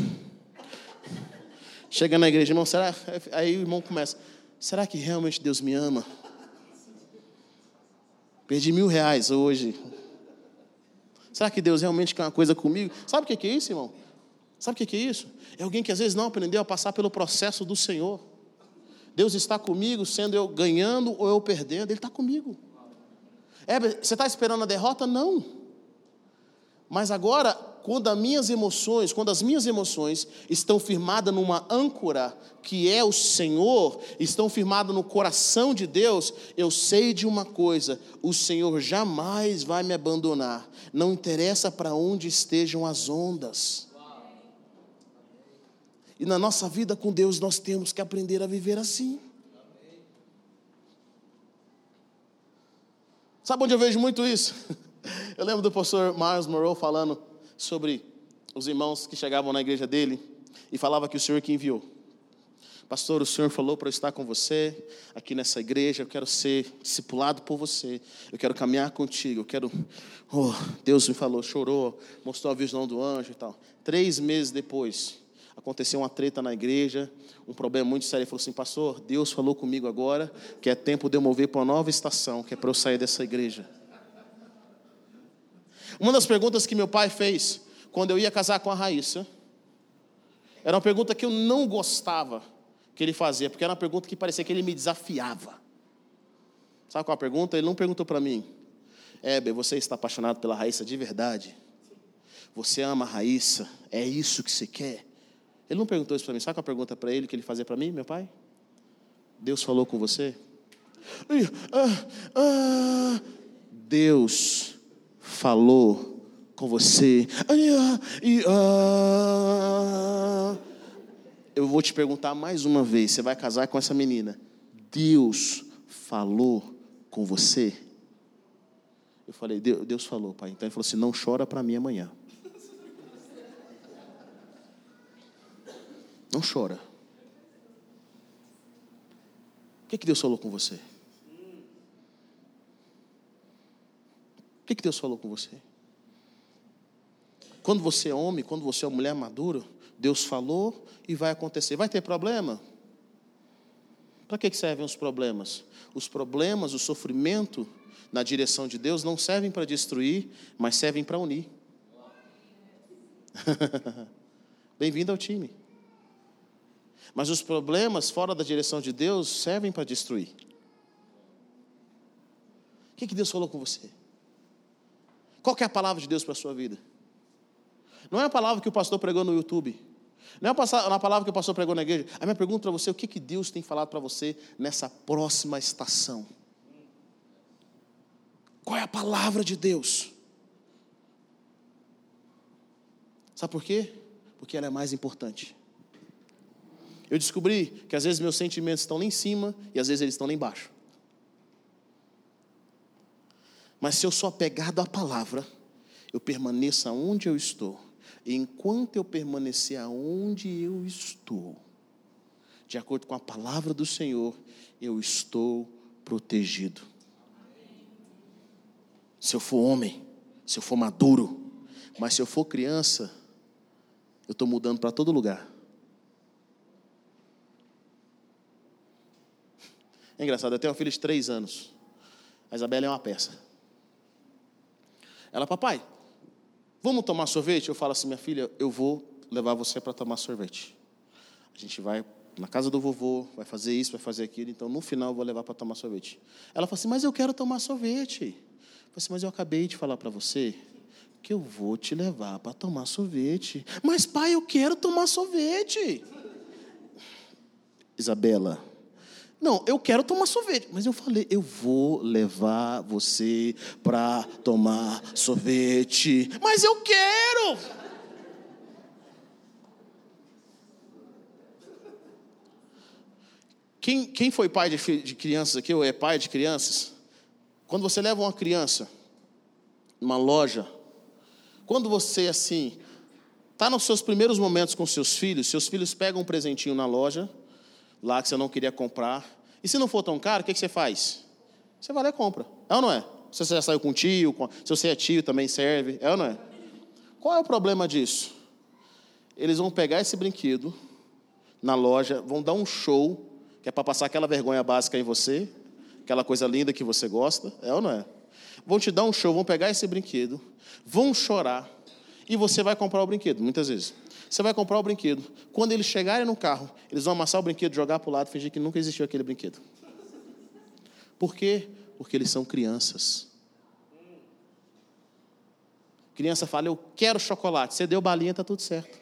Chega na igreja, irmão, será? Aí o irmão começa. Será que realmente Deus me ama? Perdi mil reais hoje. Será que Deus realmente quer uma coisa comigo? Sabe o que é isso, irmão? Sabe o que é isso? É alguém que às vezes não aprendeu a passar pelo processo do Senhor. Deus está comigo, sendo eu ganhando ou eu perdendo, Ele está comigo. É, você está esperando a derrota? Não. Mas agora, quando as minhas emoções, quando as minhas emoções estão firmadas numa âncora que é o Senhor, estão firmadas no coração de Deus, eu sei de uma coisa: o Senhor jamais vai me abandonar. Não interessa para onde estejam as ondas. E na nossa vida com Deus nós temos que aprender a viver assim. Sabe onde eu vejo muito isso? Eu lembro do pastor Miles Monroe falando sobre os irmãos que chegavam na igreja dele e falava que o Senhor que enviou. Pastor, o Senhor falou para eu estar com você aqui nessa igreja. Eu quero ser discipulado por você. Eu quero caminhar contigo. Eu quero. Oh, Deus me falou, chorou, mostrou a visão do anjo e tal. Três meses depois, aconteceu uma treta na igreja, um problema muito sério. Ele falou assim: Pastor, Deus falou comigo agora que é tempo de eu mover para uma nova estação, que é para eu sair dessa igreja. Uma das perguntas que meu pai fez quando eu ia casar com a Raíssa era uma pergunta que eu não gostava que ele fazia, porque era uma pergunta que parecia que ele me desafiava. Sabe qual a pergunta? Ele não perguntou para mim: Heber, você está apaixonado pela Raíssa de verdade? Você ama a Raíssa? É isso que você quer? Ele não perguntou isso para mim. Sabe qual a pergunta para ele que ele fazia para mim, meu pai? Deus falou com você? Ah, ah, Deus falou com você. Ah, Eu vou te perguntar mais uma vez: você vai casar com essa menina? Deus falou com você? Eu falei: Deus falou, pai. Então ele falou assim: não chora para mim amanhã. Não chora. O que, que Deus falou com você? Que, que Deus falou com você? Quando você é homem, quando você é uma mulher madura, Deus falou e vai acontecer. Vai ter problema? Para que servem os problemas? Os problemas, o sofrimento na direção de Deus não servem para destruir, mas servem para unir. Bem-vindo ao time. Mas os problemas fora da direção de Deus servem para destruir. O que, que Deus falou com você? Qual é a palavra de Deus para a sua vida? Não é a palavra que o pastor pregou no YouTube. Não é a palavra que o pastor pregou na igreja. A minha pergunta para você é o que, que Deus tem falado para você nessa próxima estação? Qual é a palavra de Deus? Sabe por quê? Porque ela é mais importante. Eu descobri que às vezes meus sentimentos estão lá em cima e às vezes eles estão lá embaixo. Mas se eu sou apegado à palavra, eu permaneço aonde eu estou. E enquanto eu permanecer aonde eu estou, de acordo com a palavra do Senhor, eu estou protegido. Se eu for homem, se eu for maduro, mas se eu for criança, eu estou mudando para todo lugar. É engraçado, eu tenho uma filha de três anos. A Isabela é uma peça. Ela, papai, vamos tomar sorvete? Eu falo assim, minha filha, eu vou levar você para tomar sorvete. A gente vai na casa do vovô, vai fazer isso, vai fazer aquilo, então no final eu vou levar para tomar sorvete. Ela fala assim, mas eu quero tomar sorvete. Eu assim, mas eu acabei de falar para você que eu vou te levar para tomar sorvete. Mas pai, eu quero tomar sorvete. Isabela, não, eu quero tomar sorvete. Mas eu falei, eu vou levar você para tomar sorvete. Mas eu quero. Quem, quem foi pai de, de crianças aqui, ou é pai de crianças? Quando você leva uma criança numa loja, quando você, assim, está nos seus primeiros momentos com seus filhos, seus filhos pegam um presentinho na loja, lá que você não queria comprar. E se não for tão caro, o que, que você faz? Você vai lá e compra. É ou não é? Se você já saiu com tio, com... se você é tio também serve. É ou não é? Qual é o problema disso? Eles vão pegar esse brinquedo na loja, vão dar um show, que é para passar aquela vergonha básica em você, aquela coisa linda que você gosta. É ou não é? Vão te dar um show, vão pegar esse brinquedo, vão chorar, e você vai comprar o brinquedo, muitas vezes. Você vai comprar o brinquedo. Quando eles chegarem no carro, eles vão amassar o brinquedo, jogar para o lado, fingir que nunca existiu aquele brinquedo. Por quê? Porque eles são crianças. Criança fala, eu quero chocolate. Você deu balinha, está tudo certo.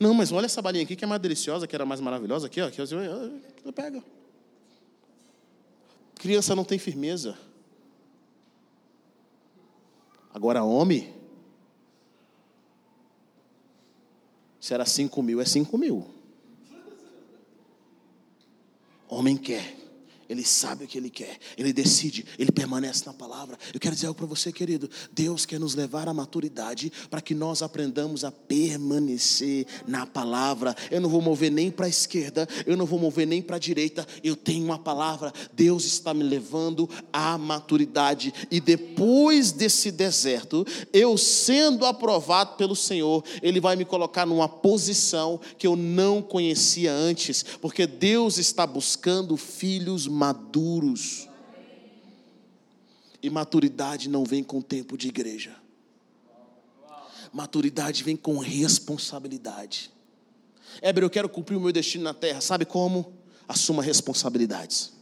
Não, mas olha essa balinha aqui que é mais deliciosa, que era mais maravilhosa. Aqui, ó. Aqui, ó, pega. Criança não tem firmeza. Agora, homem, Se era cinco mil, é cinco mil. Homem quer. Ele sabe o que ele quer, ele decide, ele permanece na palavra. Eu quero dizer algo para você, querido. Deus quer nos levar à maturidade para que nós aprendamos a permanecer na palavra. Eu não vou mover nem para a esquerda, eu não vou mover nem para a direita. Eu tenho uma palavra. Deus está me levando à maturidade. E depois desse deserto, eu sendo aprovado pelo Senhor, Ele vai me colocar numa posição que eu não conhecia antes, porque Deus está buscando filhos maduros. E maturidade não vem com tempo de igreja. Maturidade vem com responsabilidade. Éber, eu quero cumprir o meu destino na terra. Sabe como? Assuma responsabilidades.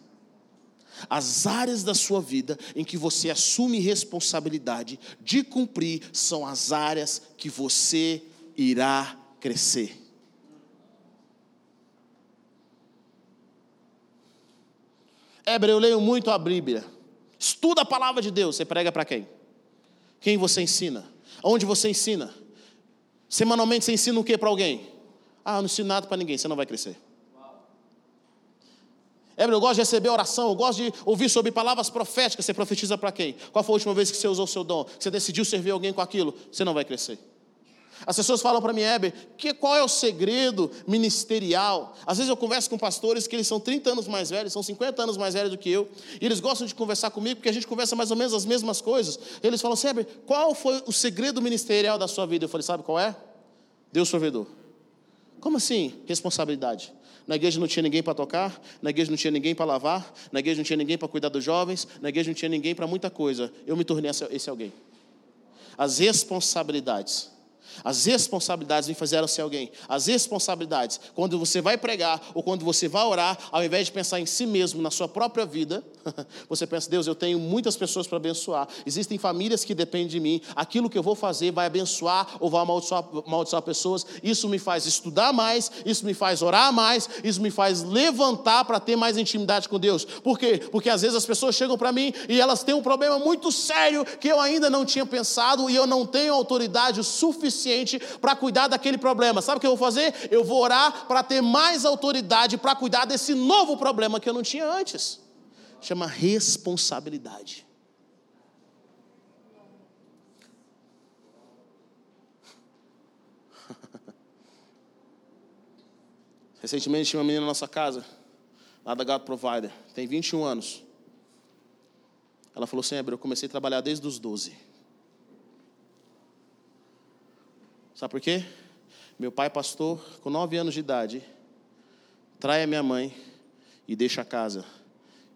As áreas da sua vida em que você assume responsabilidade de cumprir são as áreas que você irá crescer. Éber, eu leio muito a Bíblia. Estuda a palavra de Deus. Você prega para quem? Quem você ensina? Onde você ensina? Semanalmente você ensina o que para alguém? Ah, eu não ensino nada para ninguém, você não vai crescer. Éber, eu gosto de receber oração, eu gosto de ouvir sobre palavras proféticas. Você profetiza para quem? Qual foi a última vez que você usou o seu dom? Você decidiu servir alguém com aquilo? Você não vai crescer. As pessoas falam para mim, Heber, que, qual é o segredo ministerial? Às vezes eu converso com pastores que eles são 30 anos mais velhos, são 50 anos mais velhos do que eu, e eles gostam de conversar comigo porque a gente conversa mais ou menos as mesmas coisas. Eles falam assim, Heber, qual foi o segredo ministerial da sua vida? Eu falei, sabe qual é? Deus provedor. Como assim? Responsabilidade. Na igreja não tinha ninguém para tocar, na igreja não tinha ninguém para lavar, na igreja não tinha ninguém para cuidar dos jovens, na igreja não tinha ninguém para muita coisa. Eu me tornei esse alguém. As responsabilidades as responsabilidades me fizeram ser alguém. As responsabilidades, quando você vai pregar ou quando você vai orar, ao invés de pensar em si mesmo, na sua própria vida, você pensa, Deus, eu tenho muitas pessoas para abençoar. Existem famílias que dependem de mim. Aquilo que eu vou fazer vai abençoar ou vai amaldiçoar, amaldiçoar pessoas. Isso me faz estudar mais, isso me faz orar mais, isso me faz levantar para ter mais intimidade com Deus. Por quê? Porque às vezes as pessoas chegam para mim e elas têm um problema muito sério que eu ainda não tinha pensado e eu não tenho autoridade suficiente suficiente para cuidar daquele problema. Sabe o que eu vou fazer? Eu vou orar para ter mais autoridade para cuidar desse novo problema que eu não tinha antes. Chama responsabilidade. Recentemente tinha uma menina na nossa casa, lá da God Provider, tem 21 anos. Ela falou assim: eu comecei a trabalhar desde os 12. Sabe por quê? Meu pai, pastor, com nove anos de idade, trai a minha mãe e deixa a casa.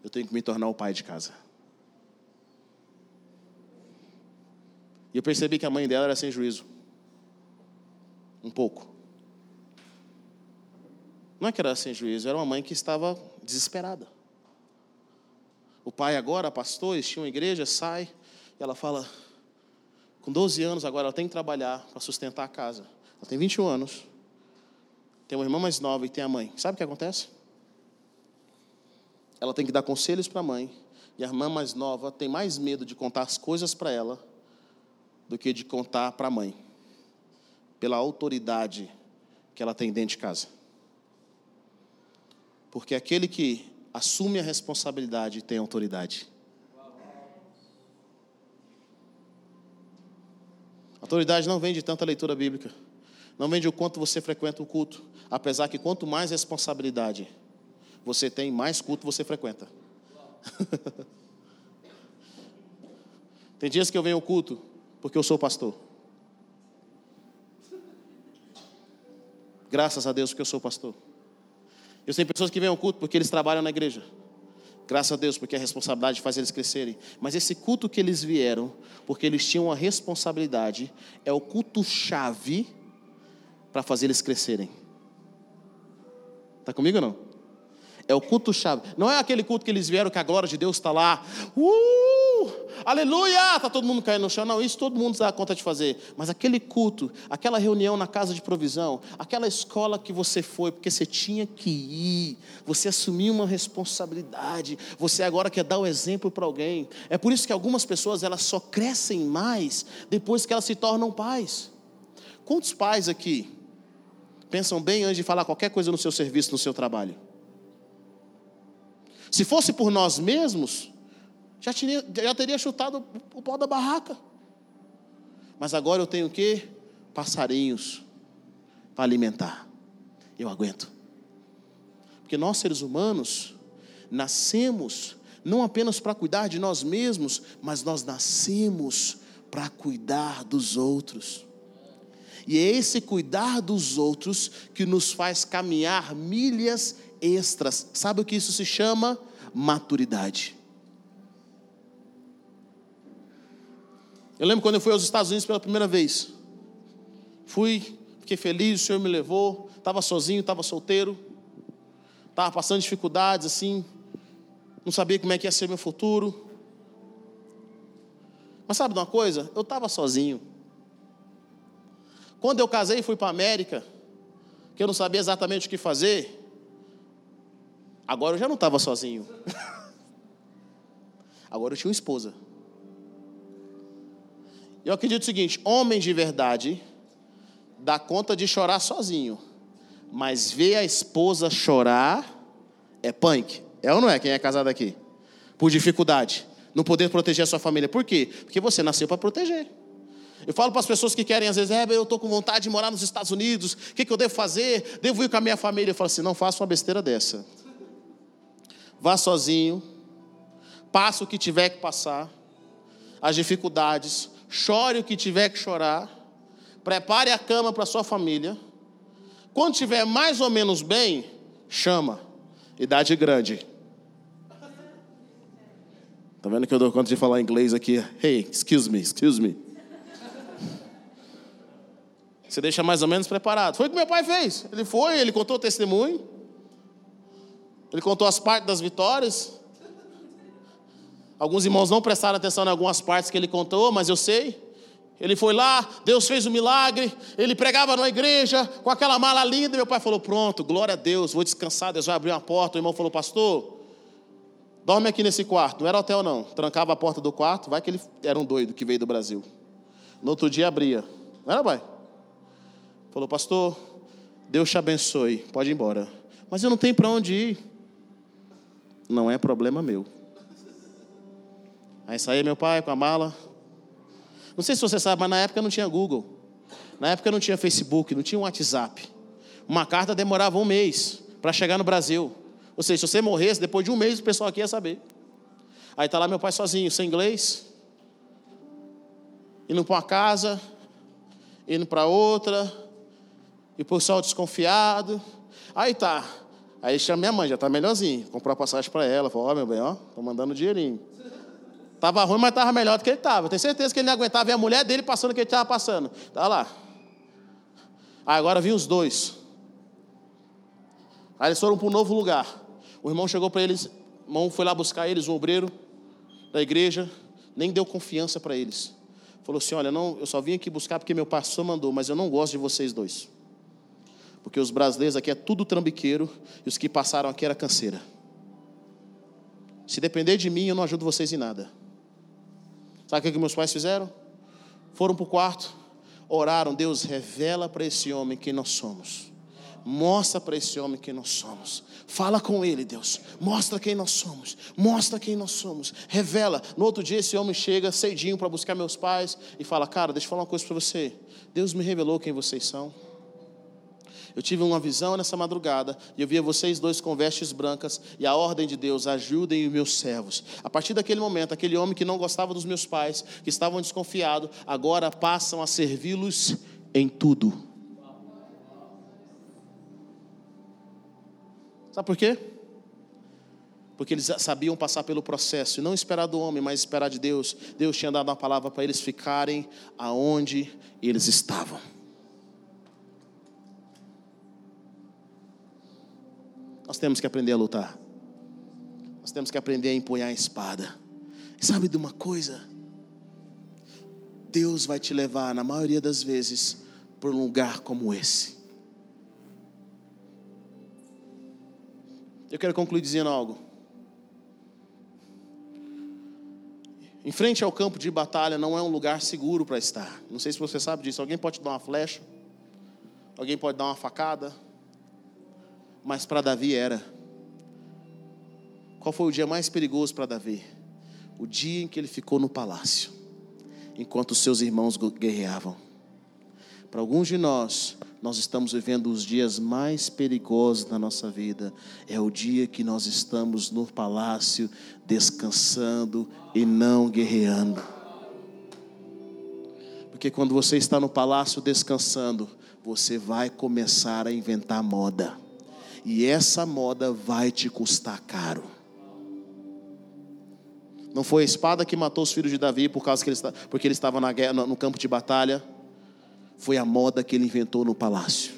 Eu tenho que me tornar o pai de casa. E eu percebi que a mãe dela era sem juízo. Um pouco. Não é que era sem juízo, era uma mãe que estava desesperada. O pai agora, pastor, eles uma igreja, sai, e ela fala: com 12 anos, agora ela tem que trabalhar para sustentar a casa. Ela tem 21 anos. Tem uma irmã mais nova e tem a mãe. Sabe o que acontece? Ela tem que dar conselhos para a mãe. E a irmã mais nova tem mais medo de contar as coisas para ela do que de contar para a mãe. Pela autoridade que ela tem dentro de casa. Porque aquele que assume a responsabilidade tem autoridade. Autoridade não vem de tanta leitura bíblica. Não vem de o quanto você frequenta o culto. Apesar que quanto mais responsabilidade você tem, mais culto você frequenta. tem dias que eu venho ao culto porque eu sou pastor. Graças a Deus porque eu sou pastor. Eu tenho pessoas que vêm ao culto porque eles trabalham na igreja. Graças a Deus, porque a responsabilidade faz eles crescerem. Mas esse culto que eles vieram, porque eles tinham a responsabilidade, é o culto-chave para fazer eles crescerem. Está comigo ou não? É o culto-chave. Não é aquele culto que eles vieram que a glória de Deus está lá. Uh! Aleluia! Está todo mundo caindo no chão. Não, isso todo mundo dá conta de fazer. Mas aquele culto, aquela reunião na casa de provisão, aquela escola que você foi, porque você tinha que ir, você assumiu uma responsabilidade, você agora quer dar o exemplo para alguém. É por isso que algumas pessoas elas só crescem mais depois que elas se tornam pais. Quantos pais aqui pensam bem antes de falar qualquer coisa no seu serviço, no seu trabalho? Se fosse por nós mesmos, já, tinha, já teria chutado o pau da barraca. Mas agora eu tenho o quê? Passarinhos para alimentar. Eu aguento. Porque nós, seres humanos, nascemos não apenas para cuidar de nós mesmos, mas nós nascemos para cuidar dos outros. E é esse cuidar dos outros que nos faz caminhar milhas extras. Sabe o que isso se chama? Maturidade. Eu lembro quando eu fui aos Estados Unidos pela primeira vez. Fui, fiquei feliz, o Senhor me levou. Estava sozinho, estava solteiro. Estava passando dificuldades assim. Não sabia como é que ia ser meu futuro. Mas sabe de uma coisa? Eu estava sozinho. Quando eu casei e fui para a América, que eu não sabia exatamente o que fazer, agora eu já não estava sozinho. agora eu tinha uma esposa. Eu acredito o seguinte: homem de verdade dá conta de chorar sozinho, mas ver a esposa chorar é punk. É ou não é? Quem é casado aqui? Por dificuldade, não poder proteger a sua família. Por quê? Porque você nasceu para proteger. Eu falo para as pessoas que querem, às vezes, é, eu estou com vontade de morar nos Estados Unidos, o que, que eu devo fazer? Devo ir com a minha família? Eu falo assim: não faça uma besteira dessa. Vá sozinho, passe o que tiver que passar, as dificuldades, chore o que tiver que chorar, prepare a cama para sua família. Quando estiver mais ou menos bem, chama. Idade grande. Tá vendo que eu dou conta de falar inglês aqui? Hey, excuse me, excuse me. Você deixa mais ou menos preparado. Foi o que meu pai fez. Ele foi, ele contou o testemunho. Ele contou as partes das vitórias. Alguns irmãos não prestaram atenção em algumas partes que ele contou, mas eu sei. Ele foi lá, Deus fez um milagre, ele pregava na igreja com aquela mala linda. Meu pai falou: Pronto, glória a Deus, vou descansar. Deus vai abrir uma porta. O irmão falou: Pastor, dorme aqui nesse quarto. Não era hotel, não. Trancava a porta do quarto, vai que ele era um doido que veio do Brasil. No outro dia abria. Não era, pai? Falou, pastor, Deus te abençoe, pode ir embora. Mas eu não tenho para onde ir. Não é problema meu. Aí saía meu pai com a mala. Não sei se você sabe, mas na época não tinha Google. Na época não tinha Facebook, não tinha WhatsApp. Uma carta demorava um mês para chegar no Brasil. Ou seja, se você morresse, depois de um mês o pessoal aqui ia saber. Aí está lá meu pai sozinho, sem inglês, indo para uma casa, indo para outra, e o pessoal desconfiado. Aí tá. Aí chama minha mãe, já tá melhorzinho. Comprou a passagem para ela. Falou, ó, oh, meu bem, ó, tô mandando dinheirinho. Tava ruim, mas tava melhor do que ele tava. Tenho certeza que ele não aguentava ver a mulher dele passando o que ele tava passando. Tá lá. Aí agora vinham os dois. Aí eles foram para um novo lugar. O irmão chegou para eles, o irmão foi lá buscar eles, um obreiro da igreja, nem deu confiança para eles. Falou assim: Olha, não, eu só vim aqui buscar porque meu pastor mandou, mas eu não gosto de vocês dois. Porque os brasileiros aqui é tudo trambiqueiro e os que passaram aqui era canseira. Se depender de mim, eu não ajudo vocês em nada. Sabe o que meus pais fizeram? Foram para o quarto, oraram, Deus revela para esse homem quem nós somos. Mostra para esse homem quem nós somos. Fala com ele, Deus. Mostra quem nós somos. Mostra quem nós somos. Revela. No outro dia, esse homem chega cedinho para buscar meus pais e fala: Cara, deixa eu falar uma coisa para você. Deus me revelou quem vocês são. Eu tive uma visão nessa madrugada e eu via vocês dois com vestes brancas e a ordem de Deus, ajudem os meus servos. A partir daquele momento, aquele homem que não gostava dos meus pais, que estavam desconfiados, agora passam a servi-los em tudo. Sabe por quê? Porque eles sabiam passar pelo processo e não esperar do homem, mas esperar de Deus. Deus tinha dado uma palavra para eles ficarem aonde eles estavam. Nós temos que aprender a lutar. Nós temos que aprender a empunhar a espada. E sabe de uma coisa? Deus vai te levar, na maioria das vezes, para um lugar como esse. Eu quero concluir dizendo algo. Em frente ao campo de batalha não é um lugar seguro para estar. Não sei se você sabe disso. Alguém pode te dar uma flecha, alguém pode dar uma facada mas para Davi era. Qual foi o dia mais perigoso para Davi? O dia em que ele ficou no palácio, enquanto seus irmãos guerreavam. Para alguns de nós, nós estamos vivendo os dias mais perigosos da nossa vida. É o dia que nós estamos no palácio, descansando e não guerreando. Porque quando você está no palácio descansando, você vai começar a inventar moda e essa moda vai te custar caro. Não foi a espada que matou os filhos de Davi por causa que ele, porque ele estava na guerra, no campo de batalha. Foi a moda que ele inventou no palácio.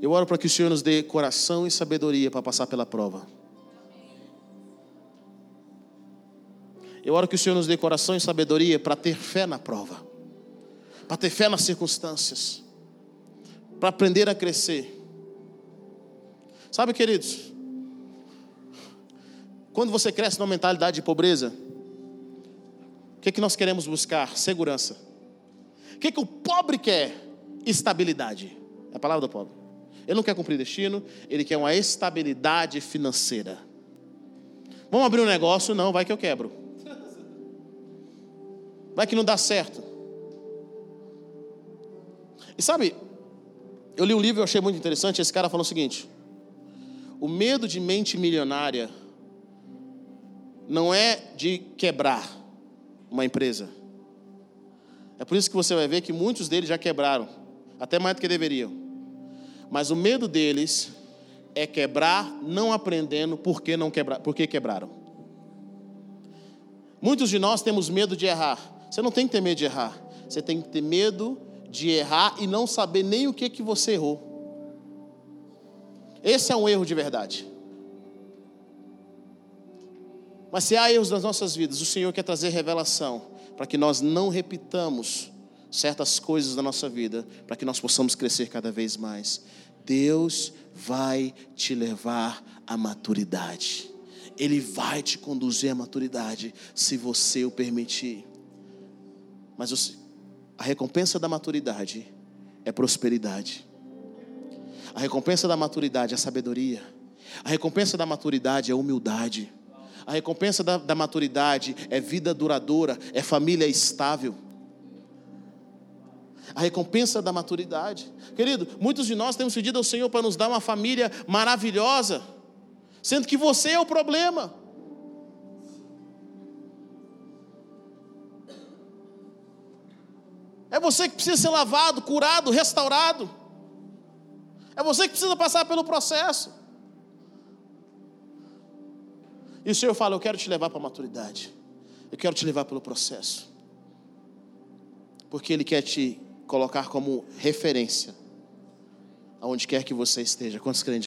Eu oro para que o Senhor nos dê coração e sabedoria para passar pela prova. Eu oro que o Senhor nos dê coração e sabedoria para ter fé na prova para ter fé nas circunstâncias, para aprender a crescer. Sabe, queridos, quando você cresce numa mentalidade de pobreza, o que, é que nós queremos buscar? Segurança. O que, é que o pobre quer? Estabilidade. É a palavra do pobre. Ele não quer cumprir destino, ele quer uma estabilidade financeira. Vamos abrir um negócio? Não, vai que eu quebro. Vai que não dá certo. E sabe, eu li um livro e achei muito interessante. Esse cara falou o seguinte: o medo de mente milionária não é de quebrar uma empresa. É por isso que você vai ver que muitos deles já quebraram, até mais do que deveriam. Mas o medo deles é quebrar, não aprendendo por que não quebrar, por que quebraram. Muitos de nós temos medo de errar. Você não tem que ter medo de errar. Você tem que ter medo de errar e não saber nem o que que você errou. Esse é um erro de verdade. Mas se há erros nas nossas vidas, o Senhor quer trazer revelação para que nós não repitamos certas coisas da nossa vida, para que nós possamos crescer cada vez mais. Deus vai te levar à maturidade. Ele vai te conduzir à maturidade, se você o permitir. Mas a recompensa da maturidade é prosperidade. A recompensa da maturidade é sabedoria. A recompensa da maturidade é humildade. A recompensa da, da maturidade é vida duradoura, é família estável. A recompensa da maturidade. Querido, muitos de nós temos pedido ao Senhor para nos dar uma família maravilhosa, sendo que você é o problema. É você que precisa ser lavado, curado, restaurado. É você que precisa passar pelo processo. E o Senhor fala: Eu quero te levar para a maturidade. Eu quero te levar pelo processo. Porque Ele quer te colocar como referência aonde quer que você esteja. Quantos crentes